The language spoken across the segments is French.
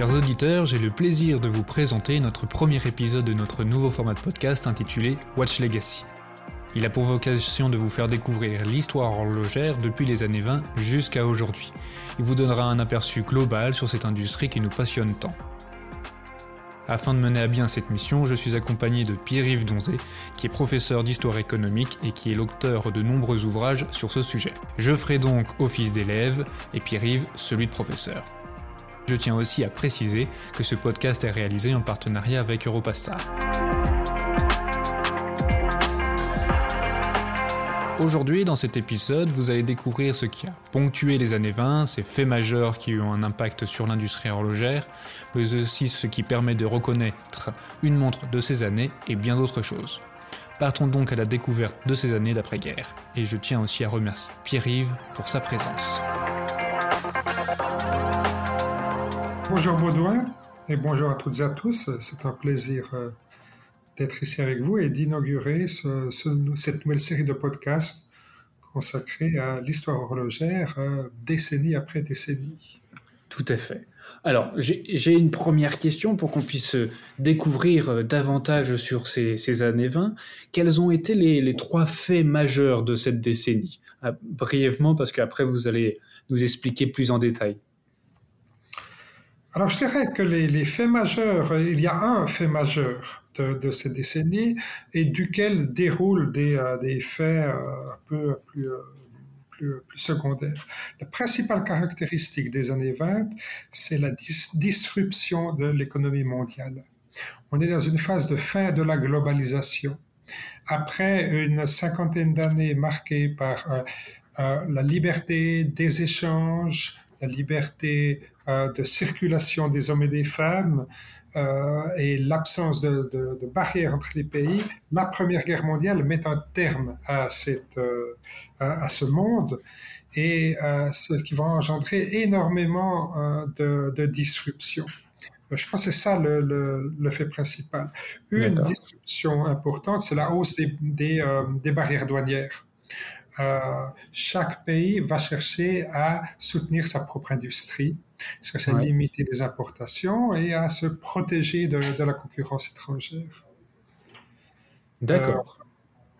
Chers auditeurs, j'ai le plaisir de vous présenter notre premier épisode de notre nouveau format de podcast intitulé Watch Legacy. Il a pour vocation de vous faire découvrir l'histoire horlogère depuis les années 20 jusqu'à aujourd'hui. Il vous donnera un aperçu global sur cette industrie qui nous passionne tant. Afin de mener à bien cette mission, je suis accompagné de Pierre-Yves Donzé, qui est professeur d'histoire économique et qui est l'auteur de nombreux ouvrages sur ce sujet. Je ferai donc office d'élève et Pierre-Yves celui de professeur. Je tiens aussi à préciser que ce podcast est réalisé en partenariat avec Europastar. Aujourd'hui, dans cet épisode, vous allez découvrir ce qui a ponctué les années 20, ces faits majeurs qui ont un impact sur l'industrie horlogère, mais aussi ce qui permet de reconnaître une montre de ces années et bien d'autres choses. Partons donc à la découverte de ces années d'après-guerre, et je tiens aussi à remercier Pierre-Yves pour sa présence. Bonjour Baudouin et bonjour à toutes et à tous. C'est un plaisir euh, d'être ici avec vous et d'inaugurer cette nouvelle série de podcasts consacrée à l'histoire horlogère euh, décennie après décennie. Tout à fait. Alors, j'ai une première question pour qu'on puisse découvrir euh, davantage sur ces, années 20. Quels ont été les, trois faits majeurs de cette décennie? Ah, Brièvement, parce qu'après, vous allez nous expliquer plus en détail. Alors, je dirais que les, faits majeurs, il y a un fait majeur de, cette décennie et duquel déroulent des, euh, faits euh, un peu plus, euh, secondaires. La principale caractéristique des années 20, c'est la disruption de l'économie mondiale. On est dans une phase de fin de la globalisation. Après une cinquantaine d'années marquées par la liberté des échanges, la liberté euh, de circulation des hommes et des femmes euh, et l'absence de, barrières entre les pays, la Première Guerre mondiale met un terme à, cette, euh, à, ce monde et ce qui va engendrer énormément de, disruptions. Je pense que c'est ça le, fait principal. Une disruption importante, c'est la hausse des, des barrières douanières. Euh, chaque pays va chercher à soutenir sa propre industrie, à limiter les importations et à se protéger de, la concurrence étrangère. D'accord. Euh,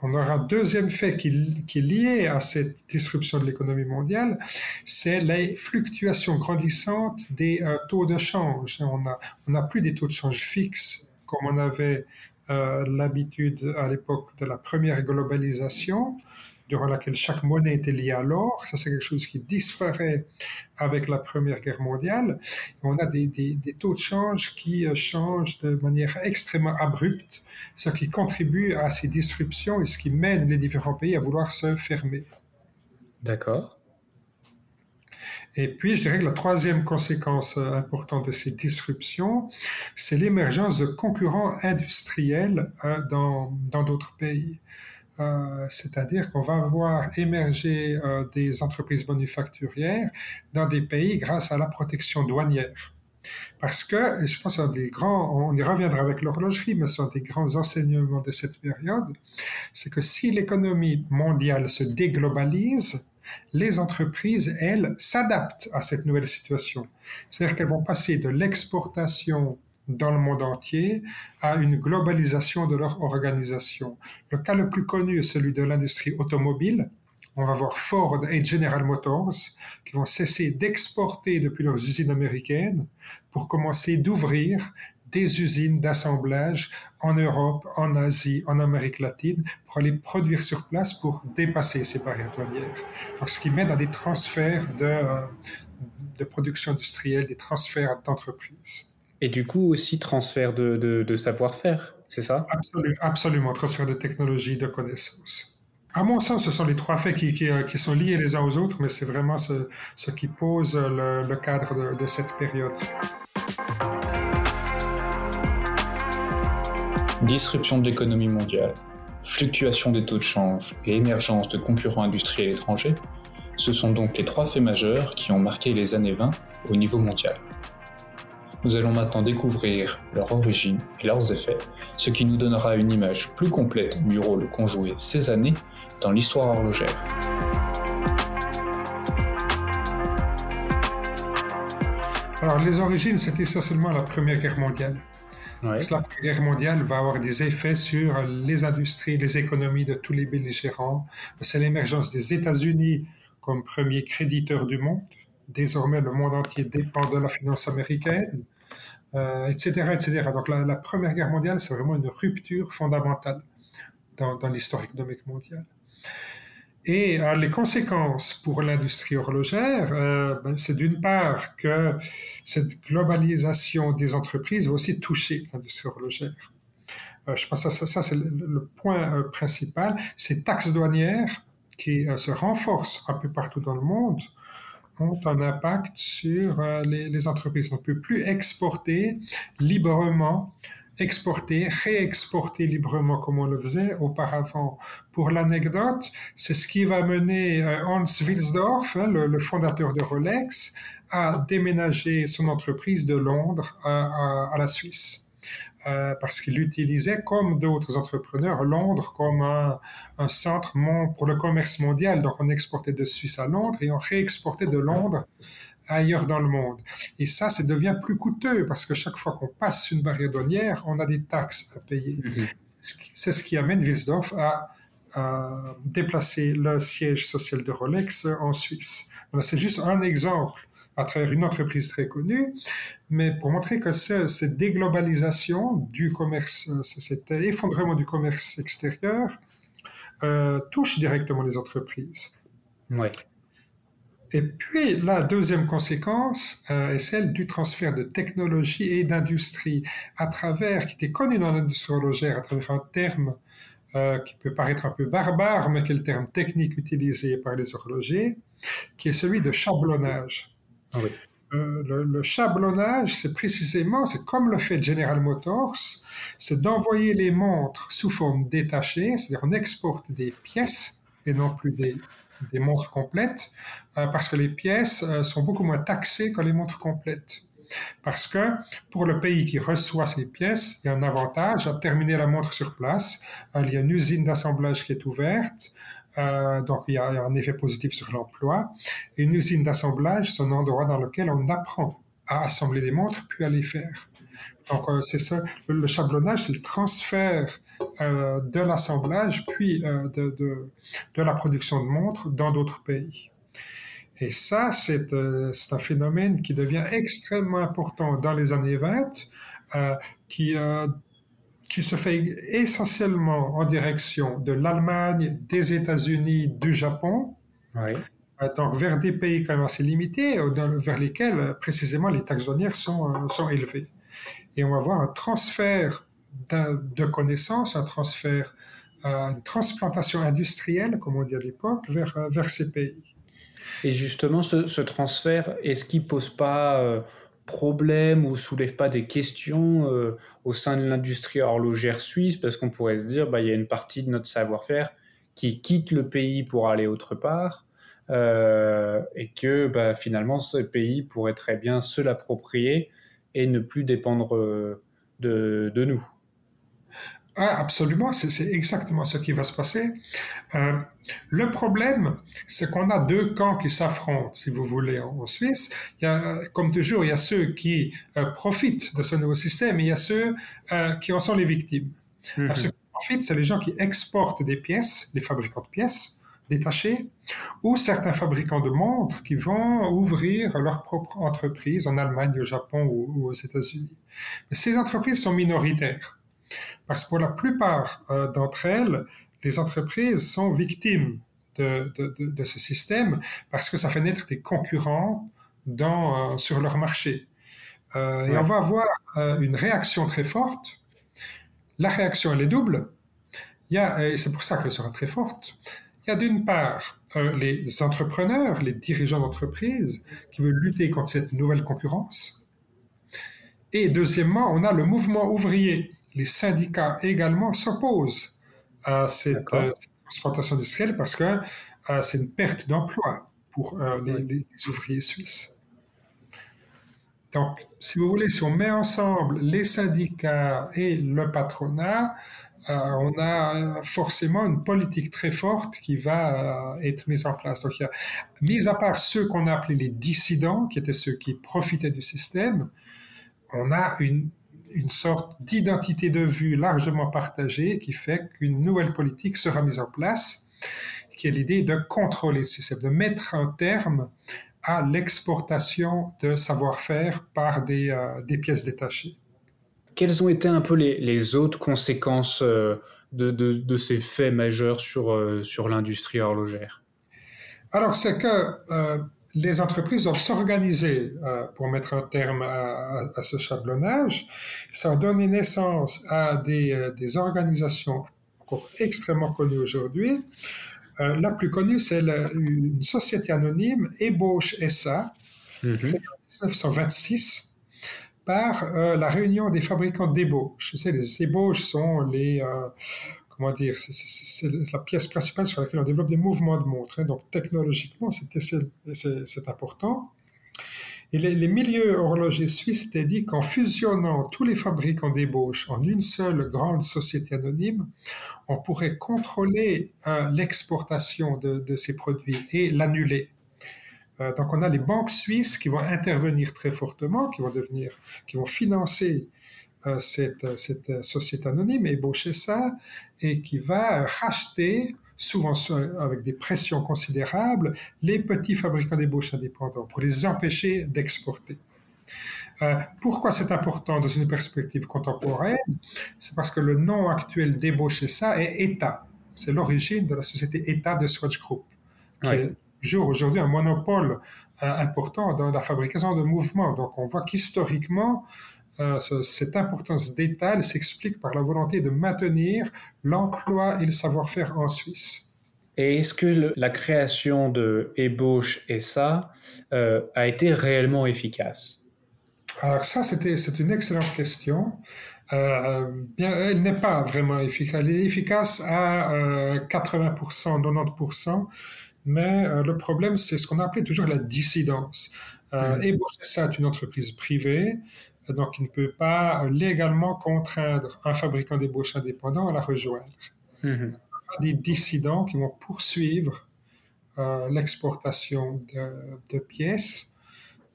on aura un deuxième fait qui, est lié à cette disruption de l'économie mondiale, c'est les fluctuations grandissantes des euh, taux de change. On n'a on a plus des taux de change fixes comme on avait l'habitude à l'époque de la première globalisation durant laquelle chaque monnaie était liée à l'or. Ça, c'est quelque chose qui disparaît avec la Première Guerre mondiale. on a des, taux de change qui euh, changent de manière extrêmement abrupte, ce qui contribue à ces disruptions et ce qui mène les différents pays à vouloir se fermer. D'accord. Et puis, je dirais que la troisième conséquence euh, importante de ces disruptions, c'est l'émergence de concurrents industriels euh, dans d'autres pays. Euh, c'est-à-dire qu'on va voir émerger euh, des entreprises manufacturières dans des pays grâce à la protection douanière. Parce que, je pense on y reviendra avec l'horlogerie, mais ce sont des grands enseignements de cette période, c'est que si l'économie mondiale se déglobalise, les entreprises, elles, s'adaptent à cette nouvelle situation. C'est-à-dire qu'elles vont passer de l'exportation dans le monde entier à une globalisation de leur organisation. Le cas le plus connu est celui de l'industrie automobile. On va voir Ford et General Motors qui vont cesser d'exporter depuis leurs usines américaines pour commencer d'ouvrir des usines d'assemblage en Europe, en Asie, en Amérique latine, pour aller produire sur place pour dépasser ces barrières douanières. Ce qui mène à des transferts de, euh, de production industrielle, des transferts d'entreprises. Et du coup aussi transfert de, de, savoir-faire, c'est ça? Absolument, transfert de technologie, de connaissances. À mon sens, ce sont les trois faits qui, qui, qui sont liés les uns aux autres, mais c'est vraiment ce, ce, qui pose le, le cadre de, de cette période. Disruption de l'économie mondiale, fluctuation des taux de change et émergence de concurrents industriels étrangers, ce sont donc les trois faits majeurs qui ont marqué les années 20 au niveau mondial. Nous allons maintenant découvrir leur origine et leurs effets, ce qui nous donnera une image plus complète du rôle qu'ont joué ces années dans l'histoire horlogère. Alors, les origines, c'était essentiellement la Première Guerre mondiale. La Première Guerre mondiale va avoir des effets sur les industries, les économies de tous les belligérants. C'est l'émergence des États-Unis comme premier créditeur du monde. Désormais, le monde entier dépend de la finance américaine, etc., euh, etc. Donc, la, Première Guerre mondiale, c'est vraiment une rupture fondamentale dans, l'histoire économique mondiale. Et les conséquences pour l'industrie horlogère, euh, ben, c'est d'une part que cette globalisation des entreprises va aussi toucher l'industrie horlogère. Euh, je pense que ça c'est le, point principal. Ces taxes douanières qui se renforcent un peu partout dans le monde ont un impact sur les, les entreprises. On ne peut plus exporter librement exporter, réexporter librement comme on le faisait auparavant. Pour l'anecdote, c'est ce qui va mener euh, Hans Wilsdorf, hein, le, fondateur de Rolex, à déménager son entreprise de Londres à, la Suisse. Euh, parce qu'il utilisait, comme d'autres entrepreneurs, Londres comme un, un, centre pour le commerce mondial. Donc on exportait de Suisse à Londres et on réexportait de Londres ailleurs dans le monde. Et ça, ça devient plus coûteux parce que chaque fois qu'on passe une barrière douanière, on a des taxes à payer. Mhm. C'est ce qui amène Wilsdorf à, déplacer le siège social de Rolex en Suisse. c'est juste un exemple à travers une entreprise très connue, mais pour montrer que cette déglobalisation du commerce, cet effondrement du commerce extérieur euh, touche directement les entreprises. Ouais. Et puis, la deuxième conséquence euh, est celle du transfert de technologie et d'industrie à travers, qui était connu dans l'industrie horlogère, à travers un terme euh, qui peut paraître un peu barbare, mais qui est le terme technique utilisé par les horlogers, qui est celui de chablonnage. Ah oui. Euh, le, le, chablonnage, c'est précisément, c'est comme le fait General Motors, c'est d'envoyer les montres sous forme détachée, c'est-à-dire on exporte des pièces et non plus des des montres complètes, euh, parce que les pièces euh, sont beaucoup moins taxées que les montres complètes. Parce que pour le pays qui reçoit ces pièces, il y a un avantage à terminer la montre sur place. Euh, il y a une usine d'assemblage qui est ouverte, donc il y, a, un effet positif sur l'emploi. une usine d'assemblage, c'est un endroit dans lequel on apprend à assembler des montres puis à les faire. Donc c'est ça, le, le chablonnage, c'est le transfert euh, de l'assemblage, puis euh, de, de, la production de montres dans d'autres pays. Et ça, c'est euh, un phénomène qui devient extrêmement important dans les années 20, qui, qui se fait essentiellement en direction de l'Allemagne, des États-Unis, du Japon. donc vers des pays quand même assez limités, vers lesquels précisément les taxes douanières sont, sont élevées. Et on va voir un transfert de connaissances, un transfert, une transplantation industrielle, comme on dit à l'époque, vers, euh, vers ces pays. Et justement, ce, transfert, est-ce qu'il pose pas euh, problème ou soulève pas des questions euh, au sein de l'industrie horlogère suisse Parce qu'on pourrait se dire, bah, il y a une partie de notre savoir-faire qui quitte le pays pour aller autre part. et que bah, finalement ce pays pourrait très bien se l'approprier et ne plus dépendre de, de nous. Ah, absolument, c'est exactement ce qui va se passer. Euh, le problème, c'est qu'on a deux camps qui s'affrontent, si vous voulez, en, Suisse. Il y a, comme toujours, il y a ceux qui euh, profitent de ce nouveau système et il y a ceux euh, qui en sont les victimes. Mhm. Ceux qui profitent, c'est les gens qui exportent des pièces, des fabricants de pièces détachés, ou certains fabricants de montres qui vont ouvrir leur propre entreprise en Allemagne, au Japon ou aux États-Unis. Ces entreprises sont minoritaires. Parce que pour la plupart euh, d'entre elles, les entreprises sont victimes de, ce système parce que ça fait naître des concurrents dans, euh, sur leur marché. Euh, et on va avoir une réaction très forte. La réaction, elle est double. Il y a, et c'est pour ça qu'elle sera très forte. Il y a d'une part les entrepreneurs, les dirigeants d'entreprise qui veulent lutter contre cette nouvelle concurrence. Et deuxièmement, on a le mouvement ouvrier les syndicats également s'opposent à cette, euh, exploitation industrielle parce que euh, c'est une perte d'emploi pour euh, les, ouvriers suisses. Donc, si vous voulez, si on met ensemble les syndicats et le patronat, euh, on a forcément une politique très forte qui va être mise en place. Donc, il y a, mis à part ceux qu'on a appelés les dissidents, qui étaient ceux qui profitaient du système, on a une, une sorte d'identité de vue largement partagée qui fait qu'une nouvelle politique sera mise en place, qui est l'idée de contrôler le système, de mettre un terme à l'exportation de savoir-faire par des, euh, des, pièces détachées. Quelles ont été un peu les, les autres conséquences euh, de, de, de, ces faits majeurs sur, euh, sur l'industrie horlogère? Alors, c'est que les entreprises doivent s'organiser pour mettre un terme à, à, ce chablonnage. Ça a donné naissance à des, des organisations encore extrêmement connues aujourd'hui, euh, la plus connue, c'est une société anonyme, Ébauche SA, mm -hmm. en 1926, par euh, la réunion des fabricants d'ébauches. Les ébauches sont les... Comment dire, c'est la pièce principale sur laquelle on développe des mouvements de montre. Hein. donc technologiquement, c'est important. Et les, milieux horlogers suisses étaient dit qu'en fusionnant tous les fabricants d'ébauches en une seule grande société anonyme, on pourrait contrôler euh, l'exportation de, ces produits et l'annuler. Euh, donc on a les banques suisses qui vont intervenir très fortement, qui vont devenir, qui vont financer cette, cette, société anonyme, ébaucher ça, et qui va racheter souvent avec des pressions considérables, les petits fabricants d'ébauches indépendants pour les empêcher d'exporter. Euh, pourquoi c'est important dans une perspective contemporaine? C'est parce que le nom actuel d'ébauche ça est ETA. C'est l'origine de la société ETA de Swatch Group, qui est aujourd'hui un monopole euh, important dans la fabrication de mouvements. Donc on voit qu'historiquement, euh, cette importance d'État s'explique par la volonté de maintenir l'emploi et le savoir-faire en Suisse. Et est-ce que la création de ébauche et ça euh, a été réellement efficace? Alors ça, c'est une excellente question. Euh, bien, elle n'est pas vraiment efficace. Elle est efficace à 80%, 90%, mais le problème, c'est ce qu'on appelait toujours la dissidence. Euh, mmh. Ébauche ça est une entreprise privée donc il ne peut pas légalement contraindre un fabricant d'ébauche indépendant à la rejoindre. Mhm. Il y a des dissidents qui vont poursuivre euh, l'exportation de, pièces.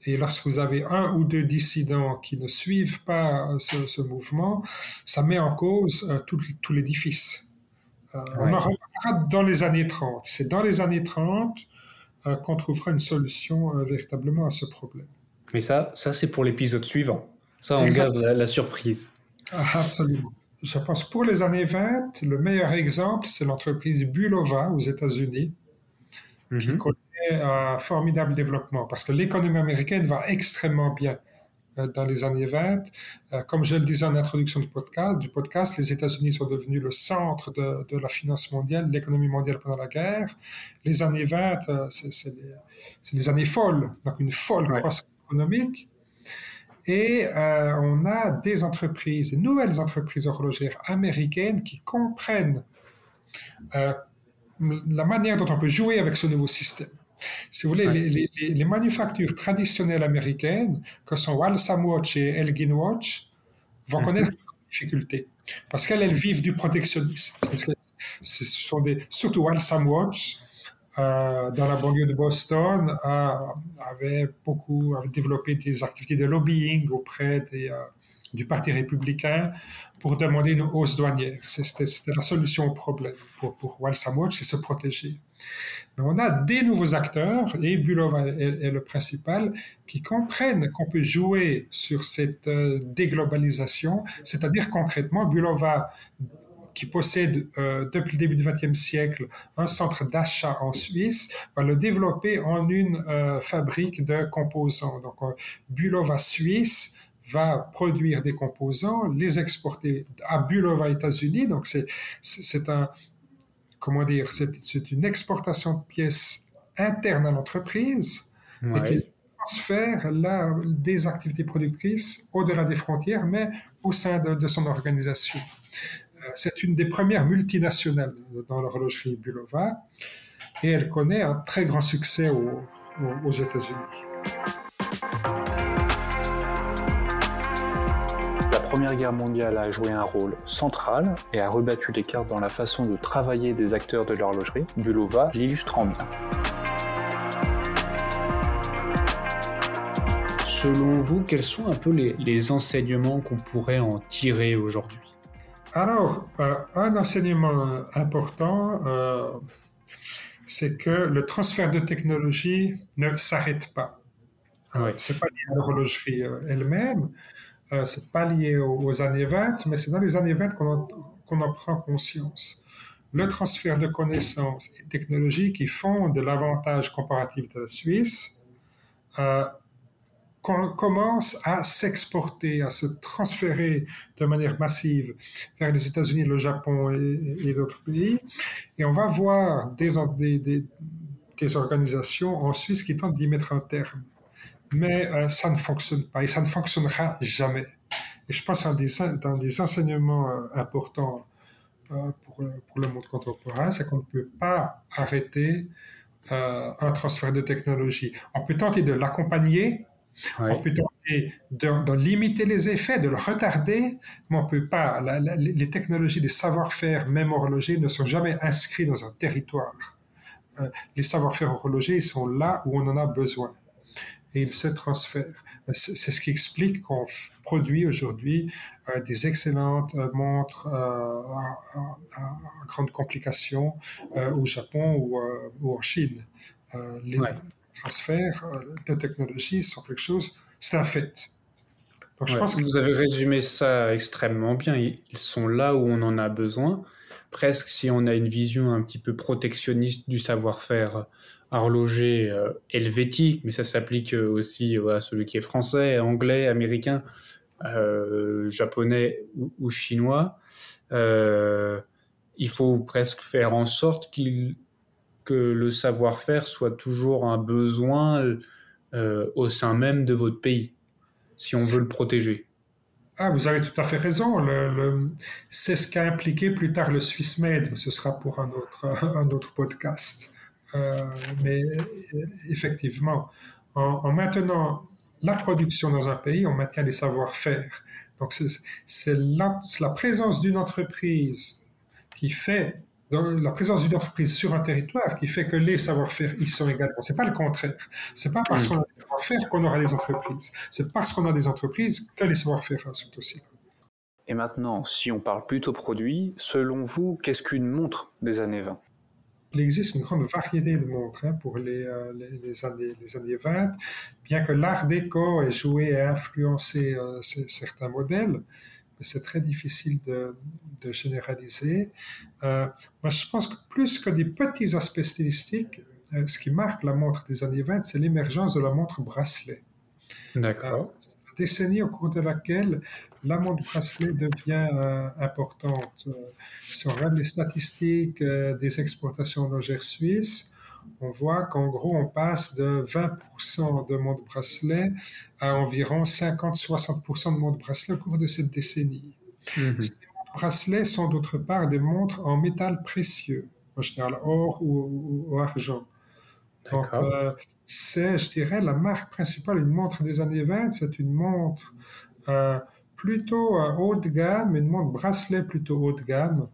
Et lorsque vous avez un ou deux dissidents qui ne suivent pas euh, ce, mouvement, ça met en cause euh, tout, l'édifice. On en reparlera dans les années 30. C'est dans les années 30 qu'on trouvera une solution véritablement à ce problème. Mais ça, ça c'est pour l'épisode suivant. Ça, on garde la, surprise. Ah, absolument. Je pense pour les années 20, le meilleur exemple, c'est l'entreprise Bulova aux États-Unis, qui mhm. connaît un formidable développement parce que l'économie américaine va extrêmement bien euh, dans les années 20. Euh, comme je le disais en introduction du podcast, du podcast les États-Unis sont devenus le centre de, la finance mondiale, de l'économie mondiale pendant la guerre. Les années 20, euh, c'est les, années folles, donc une folle croissance économique. Et euh, on a des entreprises, des nouvelles entreprises horlogères américaines qui comprennent euh, la manière dont on peut jouer avec ce nouveau système. Si vous voulez, les, les, manufactures traditionnelles américaines, que sont Walsam Watch et Elgin Watch, vont mhm. connaître des difficultés parce qu'elles vivent du protectionnisme. Ce sont des, surtout Walsam Watch, euh, dans la banlieue de Boston euh, avait beaucoup développé des activités de lobbying auprès euh, du Parti républicain pour demander une hausse douanière. C'était la solution au problème pour, pour Walsam c'est se protéger. Mais on a des nouveaux acteurs, et Bulova est, le principal, qui comprennent qu'on peut jouer sur cette déglobalisation, c'est-à-dire concrètement, Bulova qui possède euh, depuis le début du XXe siècle un centre d'achat en Suisse, va le développer en une euh, fabrique de composants. Donc, Bulova Suisse va produire des composants, les exporter à Bulova États-Unis. Donc, c'est un, comment dire, c'est une exportation de pièces internes à l'entreprise et qui transfère là, des activités productrices au-delà des frontières, mais au sein de, de son organisation c'est une des premières multinationales dans l'horlogerie Bulova et elle connaît un très grand succès aux, aux États-Unis. Première Guerre mondiale a joué un rôle central et a rebattu les cartes dans la façon de travailler des acteurs de l'horlogerie. Bulova l'illustrant bien. Selon vous, quels sont un peu les, enseignements qu'on pourrait en tirer aujourd'hui? Alors, euh, un enseignement important, euh, c'est que le transfert de technologie ne s'arrête pas. Euh, Ce n'est pas lié à l'horlogerie elle-même, euh, c'est pas lié aux, années 20, mais c'est dans les années 20 qu'on en, prend conscience. Le transfert de connaissances et de technologies qui font de l'avantage comparatif de la Suisse euh, commence à s'exporter, à se transférer de manière massive vers les États-Unis, le Japon et, d'autres pays. Et on va voir des, organisations en Suisse qui tentent d'y mettre un terme mais euh, ça ne fonctionne pas et ça ne fonctionnera jamais. Et je pense que des, des enseignements euh, importants euh, pour, le monde contemporain, c'est qu'on ne peut pas arrêter un transfert de technologie. On peut tenter de l'accompagner, on peut tenter de, limiter les effets, de le retarder, mais on ne peut pas. les technologies, les savoir-faire, même horlogers, ne sont jamais inscrits dans un territoire. les savoir-faire horlogers, ils sont là où on en a besoin et il se transfère. C'est ce qui explique qu'on produit aujourd'hui euh, des excellentes euh, montres euh, à, grande complication au Japon ou, en Chine. les transferts de technologie sont quelque chose, c'est un fait. Donc, je pense que vous avez résumé ça extrêmement bien. Ils sont là où on en a besoin. Presque si on a une vision un petit peu protectionniste du savoir-faire horloger euh, helvétique, mais ça s'applique euh, aussi à celui qui est français, anglais, américain, euh, japonais ou, chinois. il faut presque faire en sorte que le savoir-faire soit toujours un besoin au sein même de votre pays, si on veut le protéger. Ah, vous avez tout à fait raison. C'est ce qu'a impliqué plus tard le SwissMed, mais ce sera pour un autre, un autre podcast. Euh, mais euh, effectivement, en, maintenant la production dans un pays, on maintient les savoir-faire. Donc c'est la, présence d'une entreprise qui fait la présence d'une entreprise sur un territoire qui fait que les savoir-faire y sont également. C'est pas le contraire. C'est pas parce qu'on a des savoir-faire qu'on aura des entreprises. C'est parce qu'on a des entreprises que les savoir-faire sont aussi. Et maintenant, si on parle plutôt produit, selon vous, qu'est-ce qu'une montre des années 20 il existe une grande variété de montres hein, pour les, euh, les, années, les, années, 20, bien que l'art déco ait joué et influencé euh, certains modèles, mais c'est très difficile de, de généraliser. Euh, moi, je pense que plus que des petits aspects stylistiques, ce qui marque la montre des années 20, c'est l'émergence de la montre bracelet. D'accord. décennie au cours de laquelle la montre bracelet devient euh, importante. Si on regarde les statistiques euh, des exportations logères suisses, on voit qu'en gros, on passe de 20% de montres bracelet à environ 50-60% de montres bracelet au cours de cette décennie. Mhm. Ces montres bracelets sont d'autre part des montres en métal précieux, en général or ou, argent. Donc, euh, c'est, je dirais, la marque principale d'une montre des années 20, c'est une montre plutôt haut de gamme, une montre bracelet plutôt haut de gamme,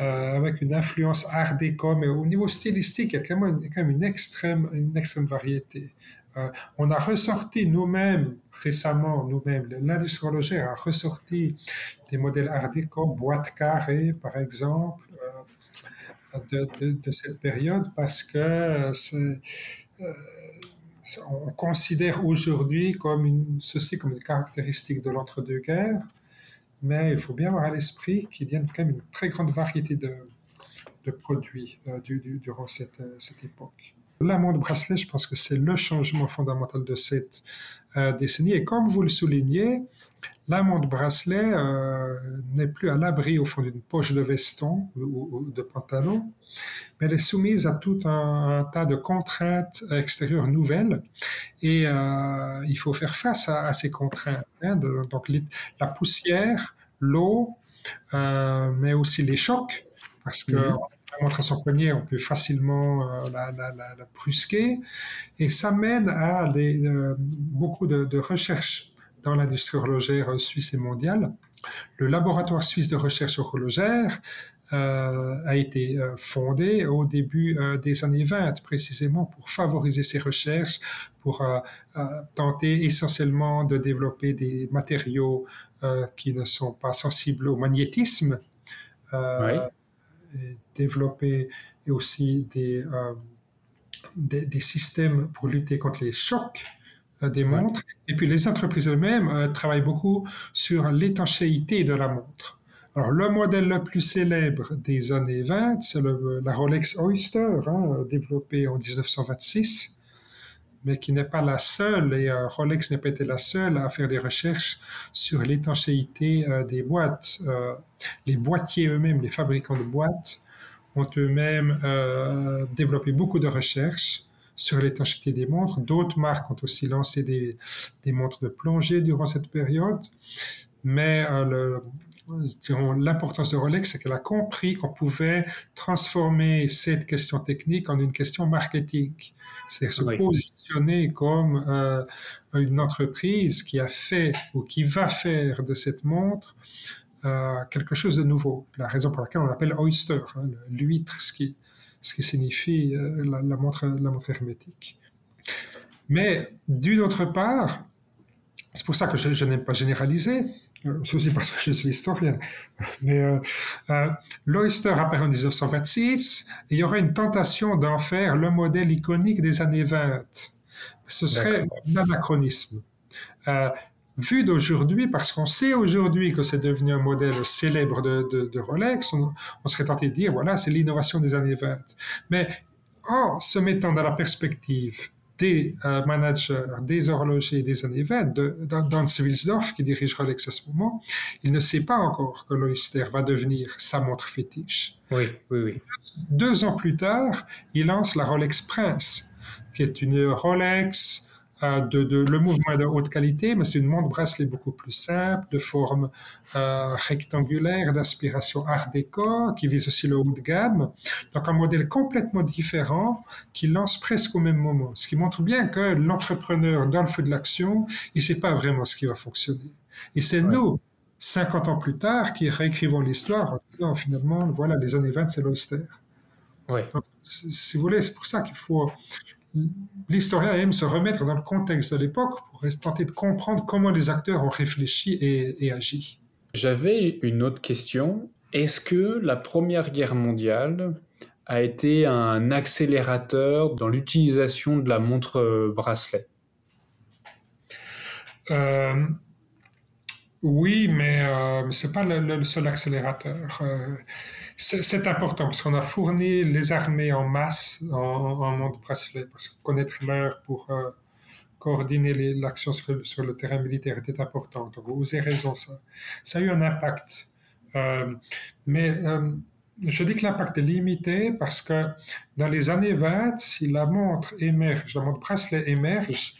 euh, avec une influence art déco, mais au niveau stylistique, il y a quand même, une, extrême, variété. Euh, on a ressorti nous-mêmes, récemment, nous-mêmes, l'industrie horlogère a ressorti des modèles art déco, boîte carrée, par exemple, euh, de, cette période, parce que on considère aujourd'hui comme ceci comme une caractéristique de l'entre-deux-guerres, mais il faut bien avoir à l'esprit qu'il y a quand même une très grande variété de, produits euh, durant cette, euh, cette, époque. La montre bracelet, je pense que c'est le changement fondamental de cette euh, décennie. Et comme vous le soulignez, la montre bracelet n'est plus à l'abri au fond d'une poche de veston ou de pantalon, mais elle est soumise à tout un, tas de contraintes extérieures nouvelles et euh, il faut faire face à, ces contraintes. Hein, donc la poussière, l'eau, euh, mais aussi les chocs, parce que mhm. montre à son poignet, on peut facilement euh, la, brusquer, et ça mène à beaucoup de, de recherches dans l'industrie horlogère suisse et mondiale. Le laboratoire suisse de recherche horlogère euh, a été euh, fondé au début euh, des années 20, précisément pour favoriser ces recherches, pour tenter essentiellement de développer des matériaux qui ne sont pas sensibles au magnétisme, et développer aussi des, des, systèmes pour lutter contre les chocs des montres. Et puis les entreprises elles-mêmes travaillent beaucoup sur l'étanchéité de la montre. Alors, le modèle le plus célèbre des années 20, c'est la Rolex Oyster, hein, développée en 1926, mais qui n'est pas la seule, et euh, Rolex n'a pas été la seule à faire des recherches sur l'étanchéité euh, des boîtes. Euh, les boîtiers eux-mêmes, les fabricants de boîtes, ont eux-mêmes développé beaucoup de recherches sur l'étanchéité des montres. D'autres marques ont aussi lancé des, des montres de plongée durant cette période. Mais le, l'importance de Rolex, c'est qu'elle a compris qu'on pouvait transformer cette question technique en une question marketing. C'est-à-dire se positionner comme euh, une entreprise qui a fait ou qui va faire de cette montre euh, quelque chose de nouveau. La raison pour laquelle on l'appelle oyster, hein, l'huître, qui, ce qui signifie euh, la, montre, la montre hermétique. Mais d'une autre part, c'est pour ça que je, je n'aime pas généraliser, c'est aussi parce que je suis historien. Mais euh, euh, l'Oyster apparaît en 1926 et il y aurait une tentation d'en faire le modèle iconique des années 20. Ce serait un anachronisme. Euh, vu d'aujourd'hui, parce qu'on sait aujourd'hui que c'est devenu un modèle célèbre de, Rolex, on, on, serait tenté de dire, voilà, c'est l'innovation des années 20. Mais en se mettant dans la perspective des euh, managers, des horlogers des années 20, dans Wilsdorf, qui dirige Rolex à ce moment, il ne sait pas encore que l'Oyster va devenir sa montre fétiche. Oui, oui, oui. Deux ans plus tard, il lance la Rolex Prince, qui est une Rolex de, le mouvement de haute qualité, mais c'est une montre bracelet beaucoup plus simple, de forme euh, rectangulaire, d'aspiration art déco, qui vise aussi le haut de gamme. Donc un modèle complètement différent qui lance presque au même moment, ce qui montre bien que l'entrepreneur dans le feu de l'action, il ne sait pas vraiment ce qui va fonctionner. Et c'est nous, 50 ans plus tard, qui réécrivons l'histoire en disant finalement, voilà, les années 20, c'est. Ouais. si vous voulez, c'est pour ça qu'il faut l'historien aime se remettre dans le contexte de l'époque pour tenter de comprendre comment les acteurs ont réfléchi et, agi. J'avais une autre question. Est-ce que la Première Guerre mondiale a été un accélérateur dans l'utilisation de la montre euh, bracelet? Euh, Oui, mais euh, ce n'est pas le, seul accélérateur c'est important parce qu'on a fourni les armées en masse en, en monde bracelet, parce que connaître l'heure pour euh, coordonner l'action sur, le terrain militaire était important. Donc vous avez raison, ça, ça a eu un impact. Euh, mais euh, je dis que l'impact est limité parce que dans les années 20, si la montre émerge, la montre bracelet émerge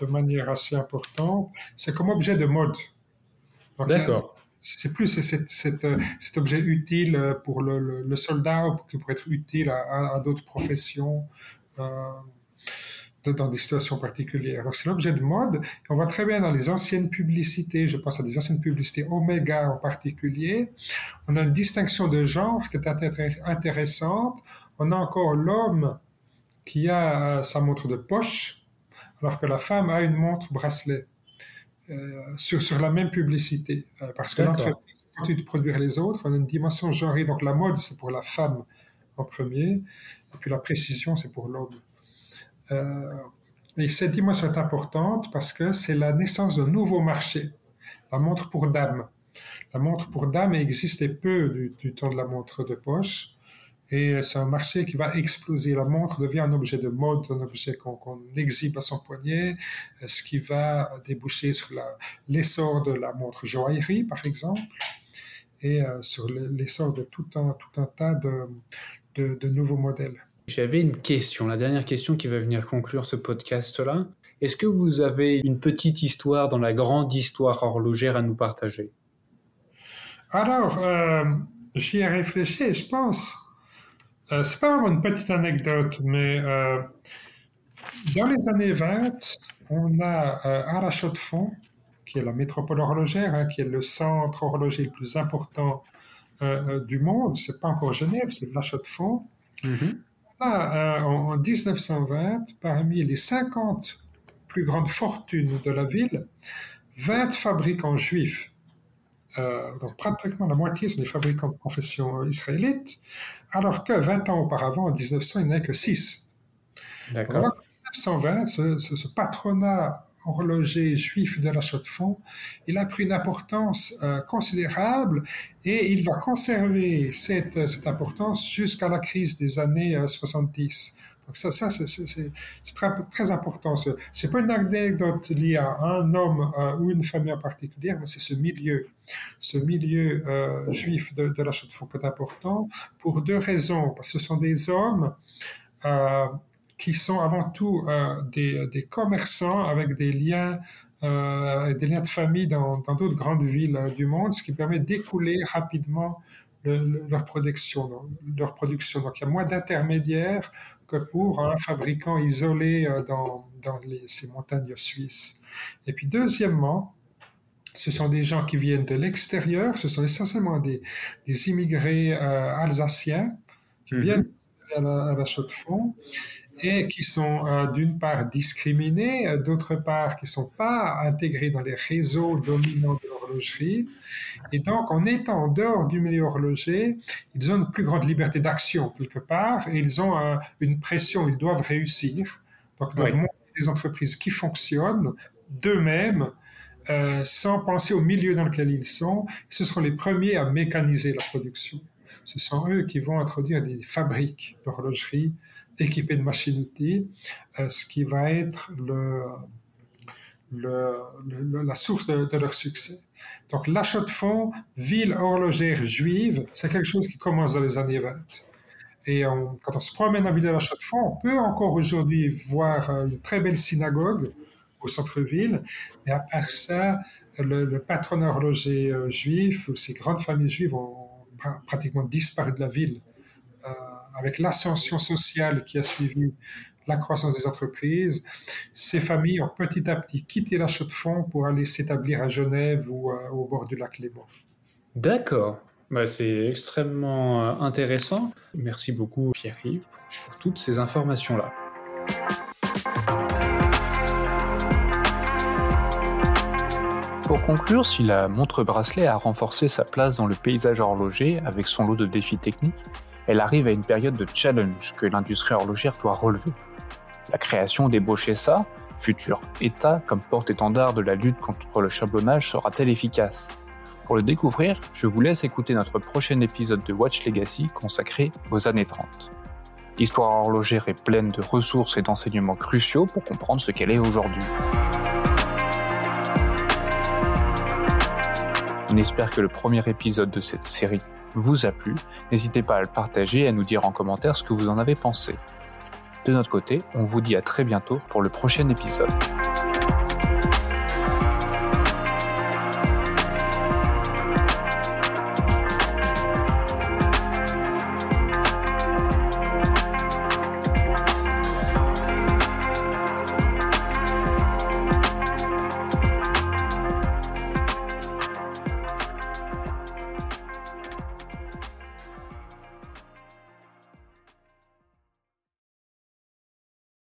de manière assez importante, c'est comme objet de mode. D'accord c'est plus cet, euh, cet, objet utile euh, pour le, soldat ou qui pourrait être utile à, d'autres professions euh, dans des situations particulières. Donc c'est l'objet de mode. On voit très bien dans les anciennes publicités, je pense à des anciennes publicités Omega en particulier, on a une distinction de genre qui est intéressante. On a encore l'homme qui a sa montre de poche, alors que la femme a une montre bracelet. Euh, sur, sur, la même publicité. Euh, parce que l'entreprise continue de produire les autres. On a une dimension genrée. Donc la mode, c'est pour la femme en premier. Et puis la précision, c'est pour l'homme. Euh, et cette dimension est importante parce que c'est la naissance d'un nouveau marché. La montre pour dame. La montre pour dame existait peu du, du temps de la montre de poche. Et c'est un marché qui va exploser. La montre devient un objet de mode, un objet qu'on exhibe à son poignet, euh, ce qui va déboucher sur l'essor de la montre joaillerie, par exemple, et euh, sur l'essor de tout un, tout un tas de, de, nouveaux modèles. J'avais une question, la dernière question qui va venir conclure ce podcast-là. Est-ce que vous avez une petite histoire dans la grande histoire horlogère à nous partager? Alors, euh, j'y ai réfléchi je pense euh, c'est pas vraiment une petite anecdote, mais euh, dans les années 20, on a euh, Ara Chaux-de-Fonds, qui est la métropole horlogère, hein, qui est le centre horloger le plus important du monde. C'est pas encore Genève, c'est La Chaux-de-Fonds. Mm-hmm. en 1920, parmi les 50 plus grandes fortunes de la ville, 20 fabricants juifs, euh, donc pratiquement la moitié sont des fabricants de confession israélite, alors que 20 ans auparavant, en 1900, il n'y en avait que 6. D'accord. En 1920, ce, patronat horloger juif de la Chaux-de-Fonds, il a pris une importance euh, considérable et il va conserver cette, cette importance jusqu'à la crise des années 70. Donc ça, ça c'est très, important. Ce n'est pas une anecdote liée à un homme euh, ou une famille en particulier, mais c'est ce milieu, ce milieu euh, juif de, la Chaux-de-Fonds qui est important pour deux raisons. Parce que ce sont des hommes euh, qui sont avant tout des, des, commerçants avec des liens des liens de famille dans d'autres grandes villes du monde, ce qui permet d'écouler rapidement leur, production, leur production. Donc il y a moins d'intermédiaires que pour un fabricant isolé euh, dans, dans ces montagnes suisses. Et puis deuxièmement, ce sont des gens qui viennent de l'extérieur, ce sont essentiellement des, des immigrés euh, alsaciens qui mhm. viennent à la, à la Chaux-de-Fonds et qui sont euh, d'une part discriminés, d'autre part qui ne sont pas intégrés dans les réseaux dominants de l'horlogerie. Et donc, en étant en dehors du milieu horloger, ils ont une plus grande liberté d'action quelque part et ils ont euh, une pression, ils doivent réussir. Donc, ils doivent monter des entreprises qui fonctionnent d'eux-mêmes. Euh, sans penser au milieu dans lequel ils sont, ce seront les premiers à mécaniser la production. Ce sont eux qui vont introduire des fabriques d'horlogerie équipés de machines-outils, euh, ce qui va être le, le, la source de, leur succès. Donc l'achat de fonds, ville horlogère juive, c'est quelque chose qui commence dans les années 20. Et quand on se promène en ville de l'achat de fonds, on peut encore aujourd'hui voir euh, une très belle synagogue au centre-ville, mais à part ça, le, patron horloger euh, juif ou ces grandes familles juives ont pratiquement disparu de la ville avec l'ascension sociale qui a suivi la croissance des entreprises, ces familles ont petit à petit quitté la chaux de fonds pour aller s'établir à Genève ou euh, au bord du lac Léman. D'accord. Bah, c'est extrêmement euh, intéressant. Merci beaucoup Pierre-Yves pour toutes ces informations-là. Pour conclure, si la montre bracelet a renforcé sa place dans le paysage horloger avec son lot de défis techniques, elle arrive à une période de challenge que l'industrie horlogère doit relever. La création des Bochessa, futur État comme porte-étendard de la lutte contre le chablonnage, sera-t-elle efficace? Pour le découvrir, je vous laisse écouter notre prochain épisode de Watch Legacy consacré aux années 30. L'histoire horlogère est pleine de ressources et d'enseignements cruciaux pour comprendre ce qu'elle est aujourd'hui. On espère que le premier épisode de cette série vous a plu, n'hésitez pas à le partager et à nous dire en commentaire ce que vous en avez pensé. De notre côté, on vous dit à très bientôt pour le prochain épisode.